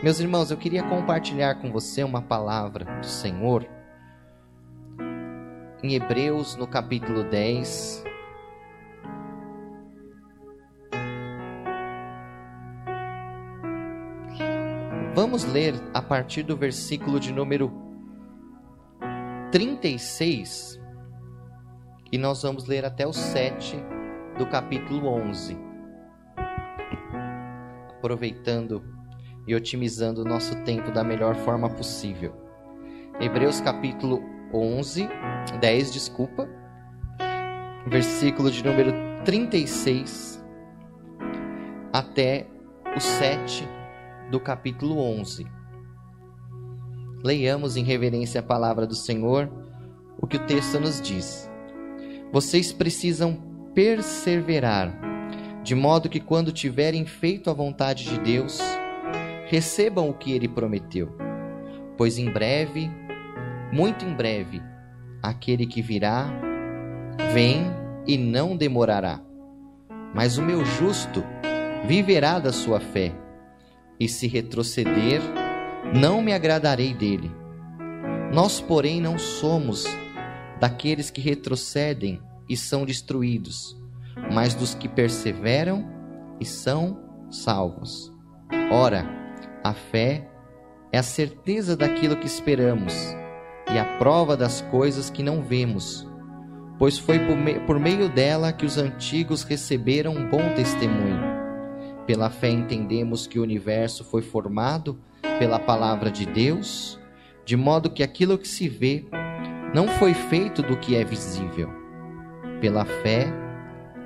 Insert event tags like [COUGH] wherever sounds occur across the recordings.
Meus irmãos, eu queria compartilhar com você uma palavra do Senhor em Hebreus, no capítulo 10. Vamos ler a partir do versículo de número 36 e nós vamos ler até o 7 do capítulo 11. Aproveitando e otimizando o nosso tempo da melhor forma possível. Hebreus capítulo 11, 10, desculpa, versículo de número 36 até o 7 do capítulo 11. Leiamos em reverência a palavra do Senhor o que o texto nos diz. Vocês precisam perseverar, de modo que quando tiverem feito a vontade de Deus, recebam o que ele prometeu. Pois em breve, muito em breve, aquele que virá, vem e não demorará. Mas o meu justo viverá da sua fé, e se retroceder, não me agradarei dele. Nós, porém, não somos daqueles que retrocedem e são destruídos, mas dos que perseveram e são salvos. Ora, a fé é a certeza daquilo que esperamos e a prova das coisas que não vemos, pois foi por, me por meio dela que os antigos receberam um bom testemunho. Pela fé entendemos que o universo foi formado pela palavra de Deus, de modo que aquilo que se vê não foi feito do que é visível. Pela fé,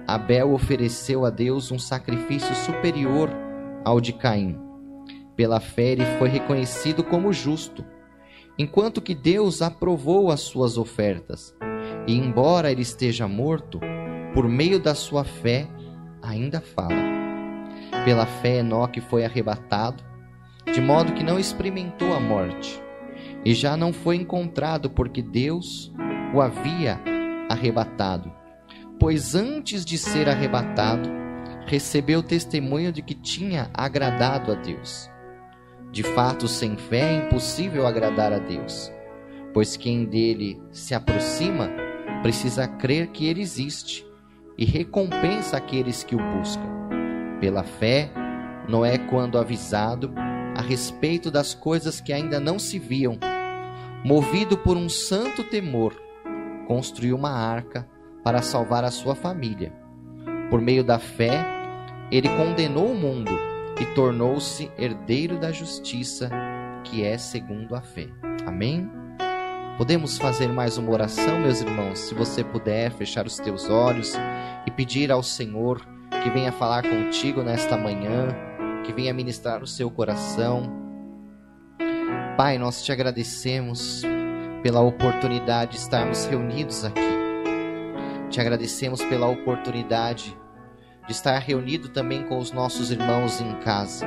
Abel ofereceu a Deus um sacrifício superior ao de Caim pela fé ele foi reconhecido como justo, enquanto que Deus aprovou as suas ofertas. E embora ele esteja morto, por meio da sua fé ainda fala. Pela fé Enoque foi arrebatado, de modo que não experimentou a morte, e já não foi encontrado porque Deus o havia arrebatado. Pois antes de ser arrebatado, recebeu testemunho de que tinha agradado a Deus. De fato, sem fé é impossível agradar a Deus, pois quem dele se aproxima precisa crer que ele existe e recompensa aqueles que o buscam. Pela fé, Noé, quando avisado a respeito das coisas que ainda não se viam, movido por um santo temor, construiu uma arca para salvar a sua família. Por meio da fé, ele condenou o mundo e tornou-se herdeiro da justiça, que é segundo a fé. Amém? Podemos fazer mais uma oração, meus irmãos? Se você puder fechar os teus olhos e pedir ao Senhor que venha falar contigo nesta manhã, que venha ministrar o seu coração. Pai, nós te agradecemos pela oportunidade de estarmos reunidos aqui. Te agradecemos pela oportunidade de estar reunido também com os nossos irmãos em casa.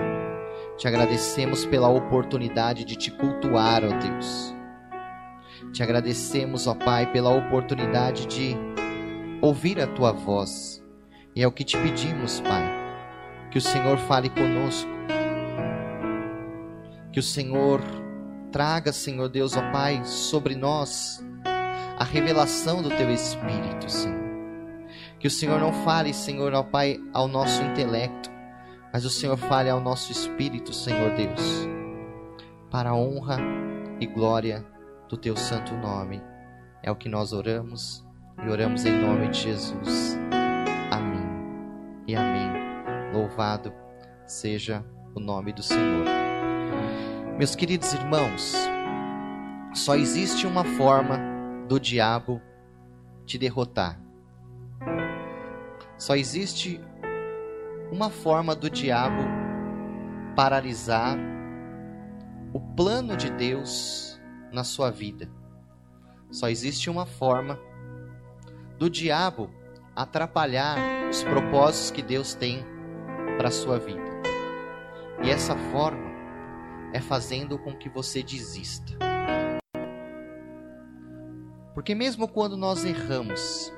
Te agradecemos pela oportunidade de te cultuar, ó Deus. Te agradecemos, ó Pai, pela oportunidade de ouvir a tua voz. E é o que te pedimos, Pai, que o Senhor fale conosco. Que o Senhor traga, Senhor Deus, ó Pai, sobre nós a revelação do teu Espírito, Senhor. Que o Senhor não fale, Senhor, ao Pai, ao nosso intelecto, mas o Senhor fale ao nosso espírito, Senhor Deus, para a honra e glória do teu santo nome. É o que nós oramos e oramos em nome de Jesus. Amém e amém. Louvado seja o nome do Senhor. Meus queridos irmãos, só existe uma forma do diabo te derrotar só existe uma forma do diabo paralisar o plano de Deus na sua vida. Só existe uma forma do diabo atrapalhar os propósitos que Deus tem para a sua vida. E essa forma é fazendo com que você desista. Porque mesmo quando nós erramos,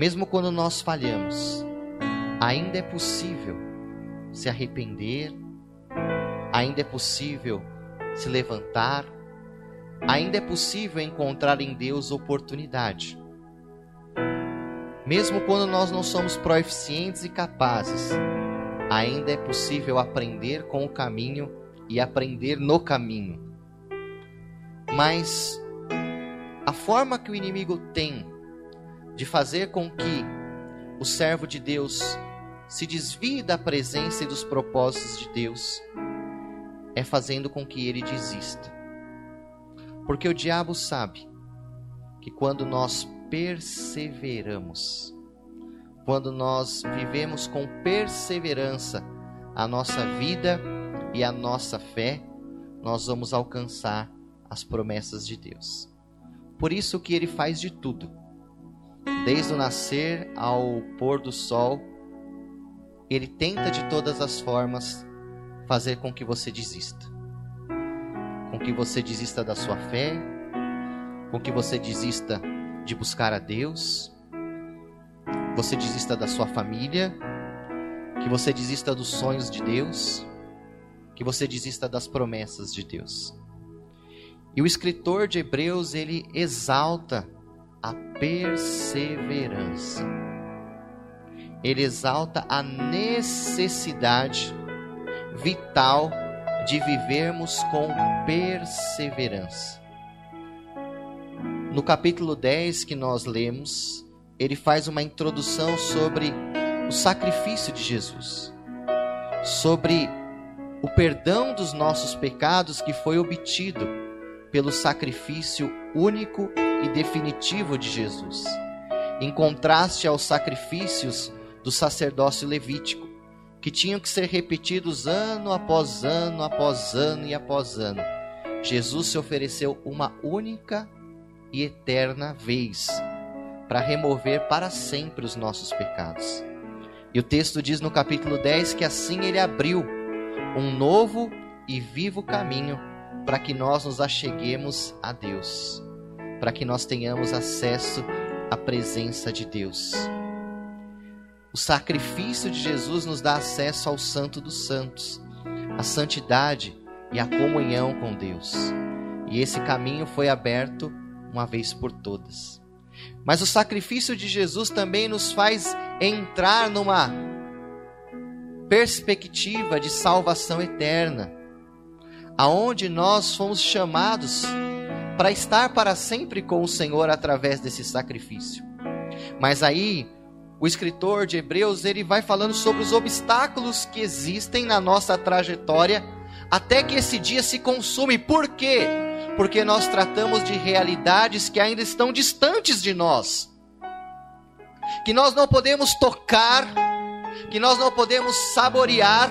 mesmo quando nós falhamos, ainda é possível se arrepender, ainda é possível se levantar, ainda é possível encontrar em Deus oportunidade. Mesmo quando nós não somos proeficientes e capazes, ainda é possível aprender com o caminho e aprender no caminho. Mas a forma que o inimigo tem de fazer com que o servo de Deus se desvie da presença e dos propósitos de Deus é fazendo com que ele desista. Porque o diabo sabe que quando nós perseveramos, quando nós vivemos com perseverança a nossa vida e a nossa fé, nós vamos alcançar as promessas de Deus. Por isso que ele faz de tudo. Desde o nascer ao pôr do sol, ele tenta de todas as formas fazer com que você desista. Com que você desista da sua fé, com que você desista de buscar a Deus, você desista da sua família, que você desista dos sonhos de Deus, que você desista das promessas de Deus. E o escritor de Hebreus, ele exalta a perseverança. Ele exalta a necessidade vital de vivermos com perseverança. No capítulo 10 que nós lemos, ele faz uma introdução sobre o sacrifício de Jesus, sobre o perdão dos nossos pecados que foi obtido pelo sacrifício único e definitivo de Jesus, em contraste aos sacrifícios do sacerdócio levítico, que tinham que ser repetidos ano após ano, após ano e após ano. Jesus se ofereceu uma única e eterna vez para remover para sempre os nossos pecados. E o texto diz no capítulo 10 que assim ele abriu um novo e vivo caminho para que nós nos acheguemos a Deus, para que nós tenhamos acesso à presença de Deus. O sacrifício de Jesus nos dá acesso ao Santo dos Santos, a santidade e a comunhão com Deus. E esse caminho foi aberto uma vez por todas. Mas o sacrifício de Jesus também nos faz entrar numa perspectiva de salvação eterna, aonde nós fomos chamados para estar para sempre com o Senhor através desse sacrifício. Mas aí o escritor de Hebreus ele vai falando sobre os obstáculos que existem na nossa trajetória até que esse dia se consume. Por quê? porque nós tratamos de realidades que ainda estão distantes de nós, que nós não podemos tocar, que nós não podemos saborear,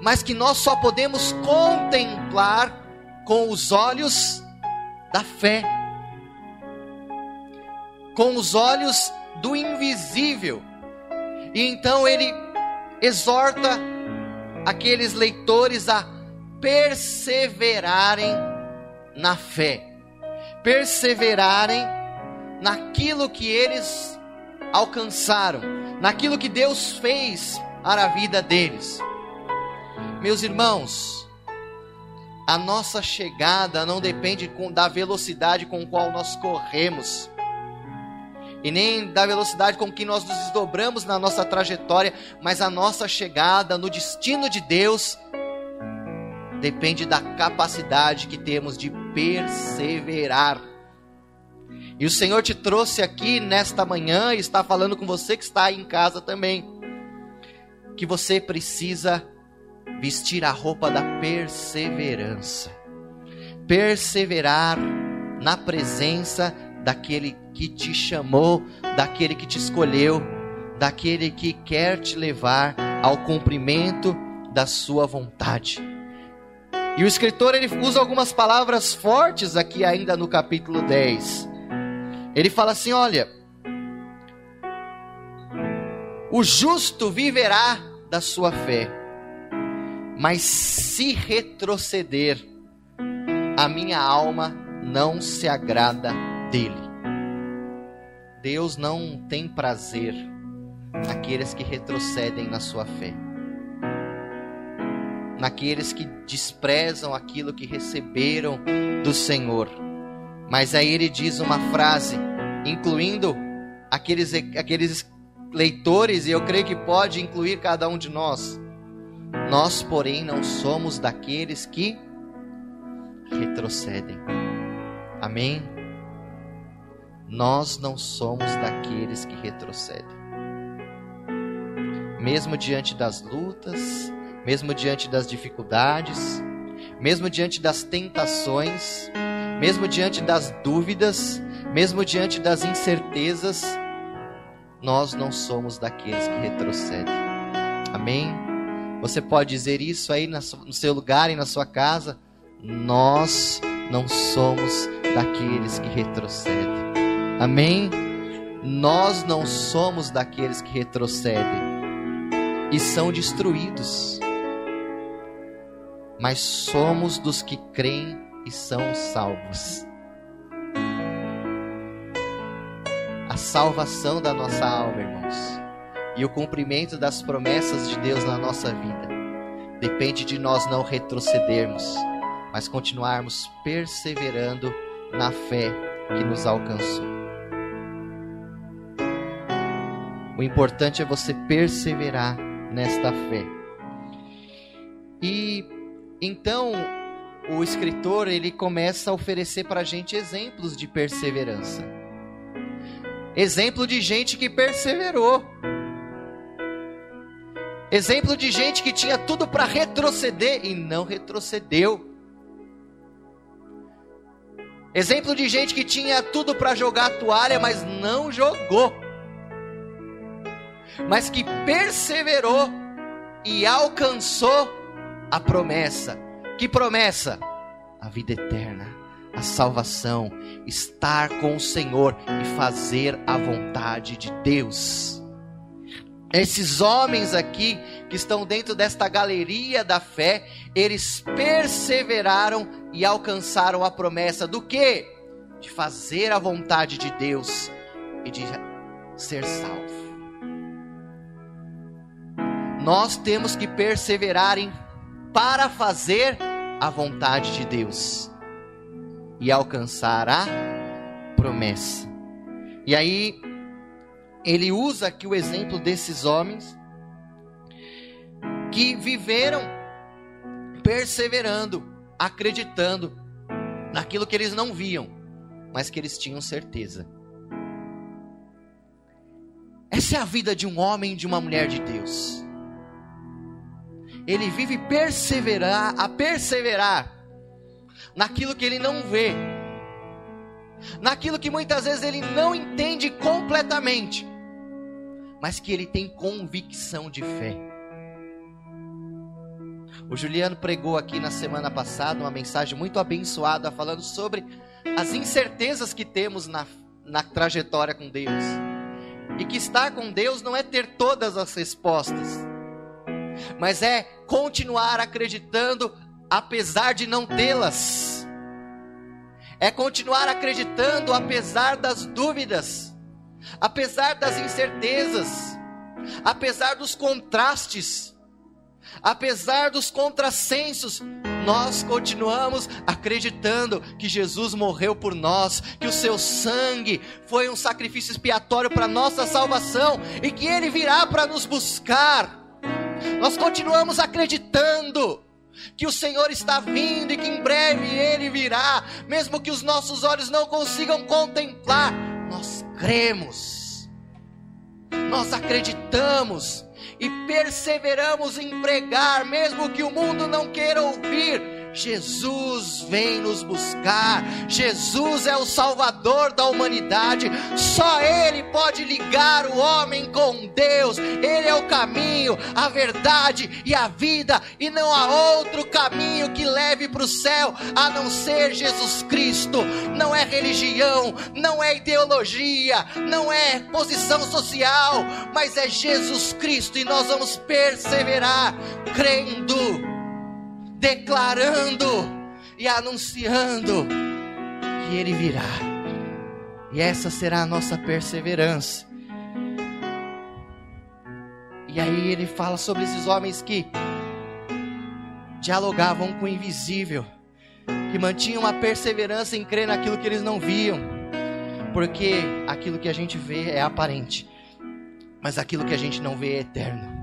mas que nós só podemos contemplar com os olhos da fé, com os olhos do invisível. E então ele exorta aqueles leitores a perseverarem na fé, perseverarem naquilo que eles alcançaram, naquilo que Deus fez para a vida deles. Meus irmãos, a nossa chegada não depende da velocidade com qual nós corremos, e nem da velocidade com que nós nos desdobramos na nossa trajetória, mas a nossa chegada no destino de Deus depende da capacidade que temos de perseverar. E o Senhor te trouxe aqui nesta manhã e está falando com você que está aí em casa também. Que você precisa vestir a roupa da perseverança. Perseverar na presença daquele que te chamou, daquele que te escolheu, daquele que quer te levar ao cumprimento da sua vontade. E o escritor ele usa algumas palavras fortes aqui ainda no capítulo 10. Ele fala assim: olha, o justo viverá da sua fé, mas se retroceder, a minha alma não se agrada dele. Deus não tem prazer naqueles que retrocedem na sua fé. naqueles que desprezam aquilo que receberam do Senhor. Mas aí ele diz uma frase, incluindo aqueles, aqueles leitores, e eu creio que pode incluir cada um de nós. Nós, porém, não somos daqueles que retrocedem. Amém? Nós não somos daqueles que retrocedem. Mesmo diante das lutas, mesmo diante das dificuldades, mesmo diante das tentações, mesmo diante das dúvidas, mesmo diante das incertezas, nós não somos daqueles que retrocedem. Amém? Você pode dizer isso aí no seu lugar e na sua casa? Nós não somos daqueles que retrocedem. Amém? Nós não somos daqueles que retrocedem e são destruídos, mas somos dos que creem e são salvos. a salvação da nossa alma, irmãos, e o cumprimento das promessas de Deus na nossa vida, depende de nós não retrocedermos, mas continuarmos perseverando na fé que nos alcançou. O importante é você perseverar nesta fé. E então o escritor ele começa a oferecer para a gente exemplos de perseverança. Exemplo de gente que perseverou. Exemplo de gente que tinha tudo para retroceder e não retrocedeu. Exemplo de gente que tinha tudo para jogar a toalha, mas não jogou. Mas que perseverou e alcançou a promessa. Que promessa? A vida eterna a salvação, estar com o Senhor e fazer a vontade de Deus. Esses homens aqui que estão dentro desta galeria da fé, eles perseveraram e alcançaram a promessa do que? De fazer a vontade de Deus e de ser salvo. Nós temos que perseverar em para fazer a vontade de Deus e alcançar a promessa. E aí, ele usa aqui o exemplo desses homens que viveram perseverando, acreditando naquilo que eles não viam, mas que eles tinham certeza. Essa é a vida de um homem e de uma mulher de Deus. Ele vive perseverar, a perseverar naquilo que ele não vê, naquilo que muitas vezes ele não entende completamente, mas que ele tem convicção de fé. O Juliano pregou aqui na semana passada uma mensagem muito abençoada falando sobre as incertezas que temos na, na trajetória com Deus. E que estar com Deus não é ter todas as respostas, mas é continuar acreditando apesar de não tê-las. É continuar acreditando apesar das dúvidas, apesar das incertezas, apesar dos contrastes, apesar dos contrassensos, nós continuamos acreditando que Jesus morreu por nós, que o seu sangue foi um sacrifício expiatório para nossa salvação e que ele virá para nos buscar. Nós continuamos acreditando que o Senhor está vindo e que em breve ele virá, mesmo que os nossos olhos não consigam contemplar, nós cremos, nós acreditamos e perseveramos em pregar, mesmo que o mundo não queira ouvir Jesus vem nos buscar. Jesus é o Salvador da humanidade. Só Ele pode ligar o homem com Deus. Ele é o caminho, a verdade e a vida. E não há outro caminho que leve para o céu a não ser Jesus Cristo. Não é religião, não é ideologia, não é posição social, mas é Jesus Cristo. E nós vamos perseverar crendo declarando e anunciando que Ele virá. E essa será a nossa perseverança. E aí ele fala sobre esses homens que dialogavam com o invisível, que mantinham uma perseverança em crer naquilo que eles não viam, porque aquilo que a gente vê é aparente, mas aquilo que a gente não vê é eterno.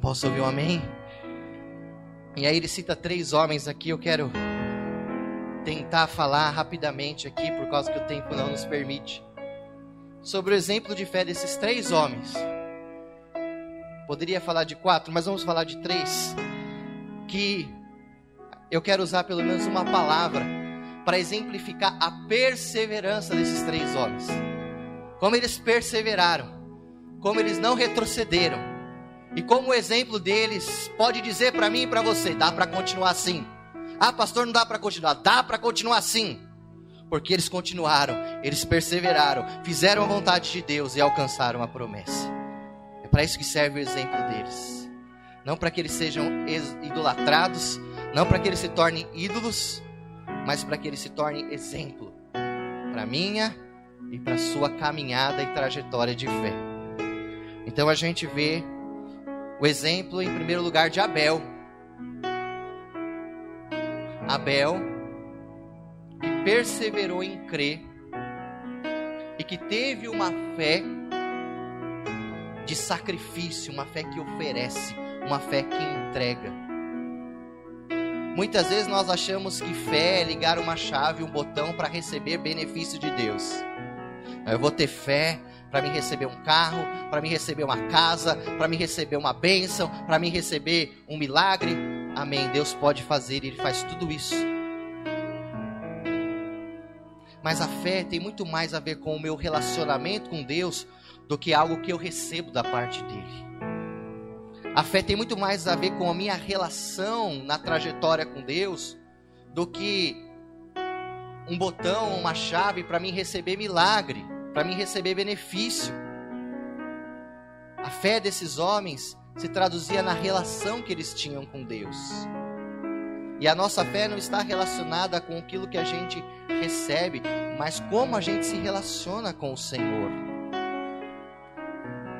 Posso ouvir um amém? E aí ele cita três homens aqui, eu quero tentar falar rapidamente aqui, por causa que o tempo não nos permite, sobre o exemplo de fé desses três homens. Poderia falar de quatro, mas vamos falar de três. Que eu quero usar pelo menos uma palavra para exemplificar a perseverança desses três homens. Como eles perseveraram, como eles não retrocederam, e como o exemplo deles pode dizer para mim e para você: dá para continuar assim. Ah, pastor, não dá para continuar. Dá para continuar assim. Porque eles continuaram, eles perseveraram, fizeram a vontade de Deus e alcançaram a promessa. É para isso que serve o exemplo deles. Não para que eles sejam idolatrados, não para que eles se tornem ídolos, mas para que eles se tornem exemplo para minha e para sua caminhada e trajetória de fé. Então a gente vê o exemplo, em primeiro lugar, de Abel. Abel, que perseverou em crer e que teve uma fé de sacrifício, uma fé que oferece, uma fé que entrega. Muitas vezes nós achamos que fé é ligar uma chave, um botão para receber benefício de Deus. Eu vou ter fé, para me receber um carro, para me receber uma casa, para me receber uma bênção, para me receber um milagre. Amém. Deus pode fazer, Ele faz tudo isso. Mas a fé tem muito mais a ver com o meu relacionamento com Deus do que algo que eu recebo da parte dele. A fé tem muito mais a ver com a minha relação na trajetória com Deus do que um botão, uma chave para mim receber milagre para mim receber benefício. A fé desses homens se traduzia na relação que eles tinham com Deus. E a nossa fé não está relacionada com aquilo que a gente recebe, mas como a gente se relaciona com o Senhor.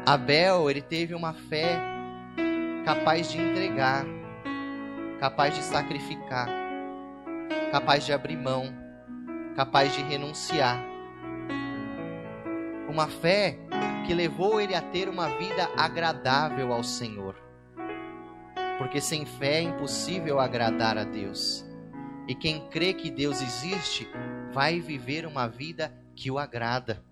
Abel, ele teve uma fé capaz de entregar, capaz de sacrificar, capaz de abrir mão, capaz de renunciar uma fé que levou ele a ter uma vida agradável ao Senhor. Porque sem fé é impossível agradar a Deus. E quem crê que Deus existe, vai viver uma vida que o agrada.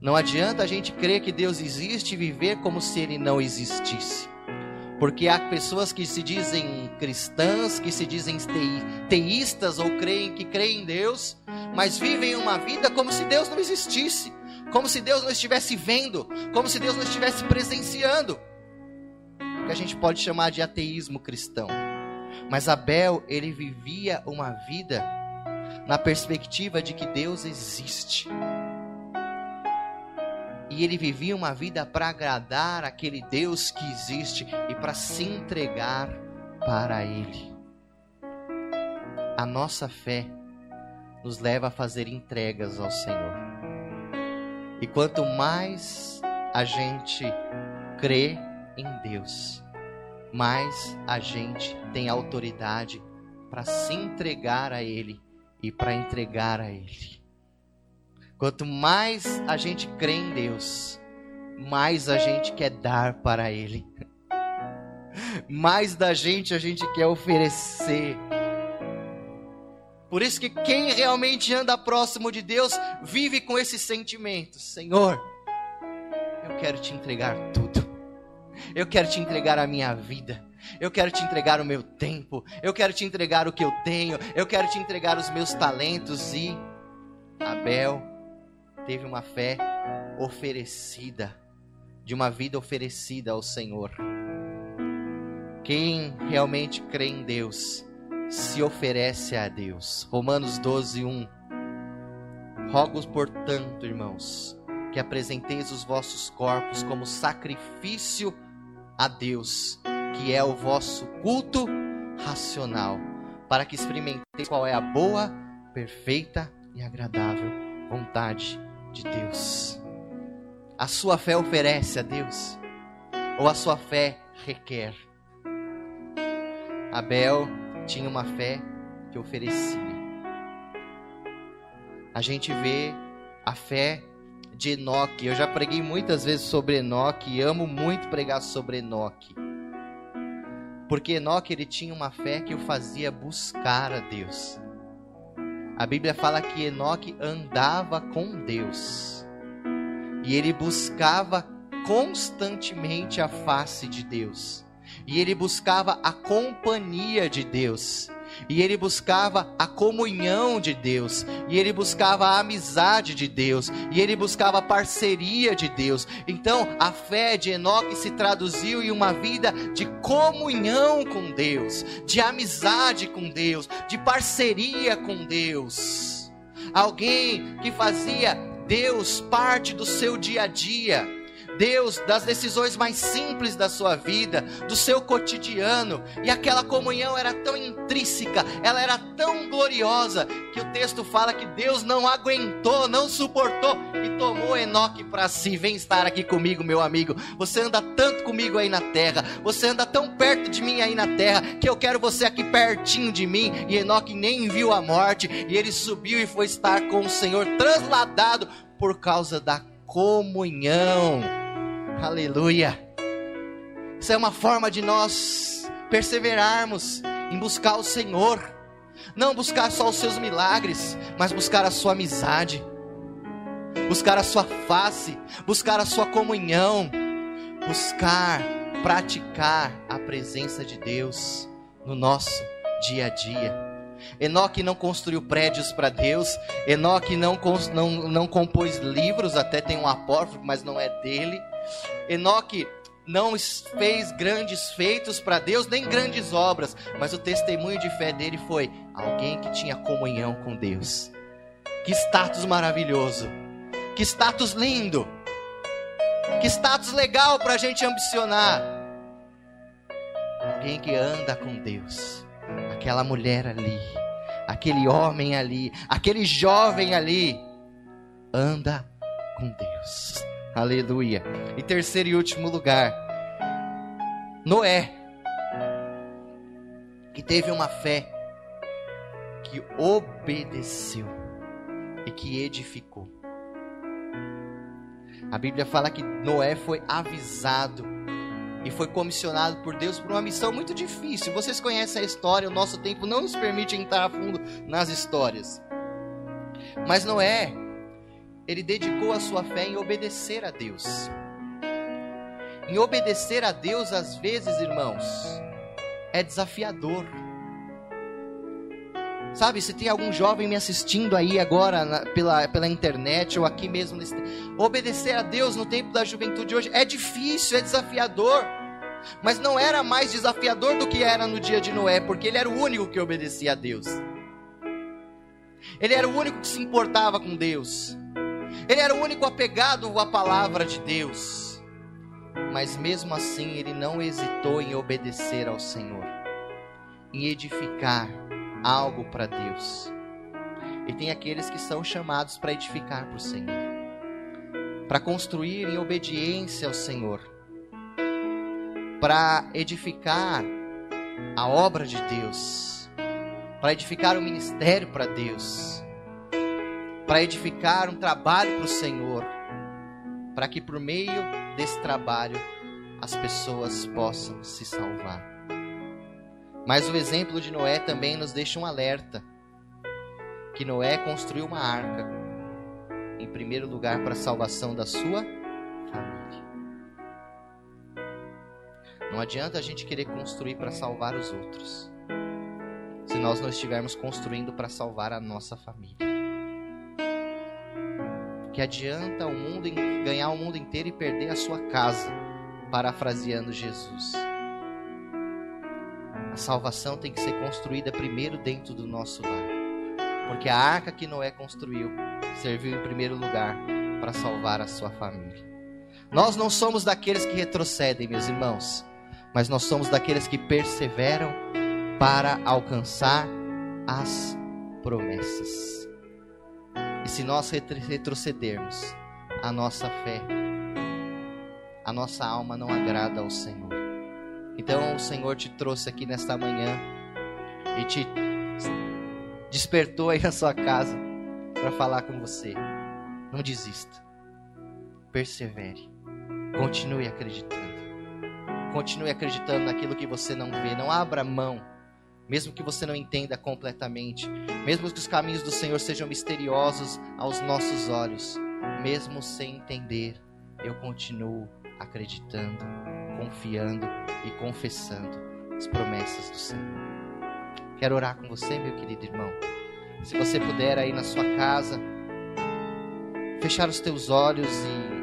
Não adianta a gente crer que Deus existe e viver como se ele não existisse. Porque há pessoas que se dizem cristãs, que se dizem teístas ou creem que creem em Deus, mas vivem uma vida como se Deus não existisse como se Deus não estivesse vendo, como se Deus não estivesse presenciando. O que a gente pode chamar de ateísmo cristão. Mas Abel, ele vivia uma vida na perspectiva de que Deus existe. E ele vivia uma vida para agradar aquele Deus que existe e para se entregar para Ele. A nossa fé nos leva a fazer entregas ao Senhor. E quanto mais a gente crê em Deus, mais a gente tem autoridade para se entregar a Ele e para entregar a Ele. Quanto mais a gente crê em Deus, mais a gente quer dar para Ele. [LAUGHS] Mais da gente a gente quer oferecer por isso que quem realmente anda próximo de Deus vive com esse sentimento: Senhor, eu quero te entregar tudo. Eu quero te entregar a minha vida. Eu quero te entregar o meu tempo. Eu quero te entregar o que eu tenho. Eu quero te entregar os meus talentos. E Abel teve uma fé oferecida, de uma vida oferecida ao Senhor. Quem realmente crê em Deus se oferece a Deus. Romanos 12, 1. Rogo, portanto, irmãos, que apresenteis os vossos corpos como sacrifício a Deus, que é o vosso culto racional, para que experimenteis qual é a boa, perfeita e agradável vontade de Deus. A sua fé oferece a Deus, ou a sua fé requer? Abel tinha uma fé que oferecia. A gente vê a fé de Enoque. Eu já preguei muitas vezes sobre Enoque e amo muito pregar sobre Enoque. Porque Enoque ele tinha uma fé que o fazia buscar a Deus. A Bíblia fala que Enoque andava com Deus. E ele buscava constantemente a face de Deus. E ele buscava a companhia de Deus e ele buscava a comunhão de Deus, e ele buscava a amizade de Deus, e ele buscava a parceria de Deus. Então, a fé de Enoque se traduziu em uma vida de comunhão com Deus, de amizade com Deus, de parceria com Deus. Alguém que fazia Deus parte do seu dia a dia Deus das decisões mais simples da sua vida, do seu cotidiano. E aquela comunhão era tão intrínseca, ela era tão gloriosa, que o texto fala que Deus não aguentou, não suportou e tomou Enoque para si. Vem estar aqui comigo, meu amigo. Você anda tanto comigo aí na terra, você anda tão perto de mim aí na terra, que eu quero você aqui pertinho de mim. E Enoque nem viu a morte, e ele subiu e foi estar com o Senhor, transladado por causa da comunhão. Aleluia. Isso é uma forma de nós perseverarmos em buscar o Senhor. Não buscar só os seus milagres, mas buscar a sua amizade, buscar a sua face, buscar a sua comunhão, buscar praticar a presença de Deus no nosso dia a dia. Enoque não construiu prédios para Deus. Enoque não, não, não compôs livros, até tem um apócrifo, mas não é dele. Enoque não fez grandes feitos para Deus, nem grandes obras, mas o testemunho de fé dele foi alguém que tinha comunhão com Deus. Que status maravilhoso! Que status lindo! Que status legal para a gente ambicionar! Alguém que anda com Deus aquela mulher ali, aquele homem ali, aquele jovem ali, anda com Deus. Aleluia. E terceiro e último lugar, Noé, que teve uma fé que obedeceu e que edificou. A Bíblia fala que Noé foi avisado e foi comissionado por Deus para uma missão muito difícil. Vocês conhecem a história, o nosso tempo não nos permite entrar a fundo nas histórias. Mas Noé, ele dedicou a sua fé em obedecer a Deus. Em obedecer a Deus, às vezes, irmãos, é desafiador. Sabe, se tem algum jovem me assistindo aí agora na, pela, pela internet ou aqui mesmo, nesse, obedecer a Deus no tempo da juventude hoje é difícil, é desafiador. Mas não era mais desafiador do que era no dia de Noé, porque ele era o único que obedecia a Deus. Ele era o único que se importava com Deus. Ele era o único apegado à palavra de Deus. Mas mesmo assim, ele não hesitou em obedecer ao Senhor, em edificar algo para Deus. E tem aqueles que são chamados para edificar para o Senhor, para construir em obediência ao Senhor, para edificar a obra de Deus, para edificar o ministério para Deus, para edificar um trabalho para o Senhor, para que por meio desse trabalho as pessoas possam se salvar. Mas o exemplo de Noé também nos deixa um alerta: que Noé construiu uma arca, em primeiro lugar, para a salvação da sua família. Não adianta a gente querer construir para salvar os outros, se nós não estivermos construindo para salvar a nossa família. Que adianta o mundo ganhar o mundo inteiro e perder a sua casa, parafraseando Jesus. Salvação tem que ser construída primeiro dentro do nosso lar. Porque a arca que Noé construiu serviu em primeiro lugar para salvar a sua família. Nós não somos daqueles que retrocedem, meus irmãos, mas nós somos daqueles que perseveram para alcançar as promessas. E se nós retrocedermos, a nossa fé, a nossa alma não agrada ao Senhor. Então o Senhor te trouxe aqui nesta manhã e te despertou aí na sua casa para falar com você. Não desista. Persevere. Continue acreditando. Continue acreditando naquilo que você não vê. Não abra mão. Mesmo que você não entenda completamente, mesmo que os caminhos do Senhor sejam misteriosos aos nossos olhos, mesmo sem entender, eu continuo acreditando, confiando e confessando as promessas do Senhor. Quero orar com você, meu querido irmão. Se você puder aí na sua casa, fechar os teus olhos e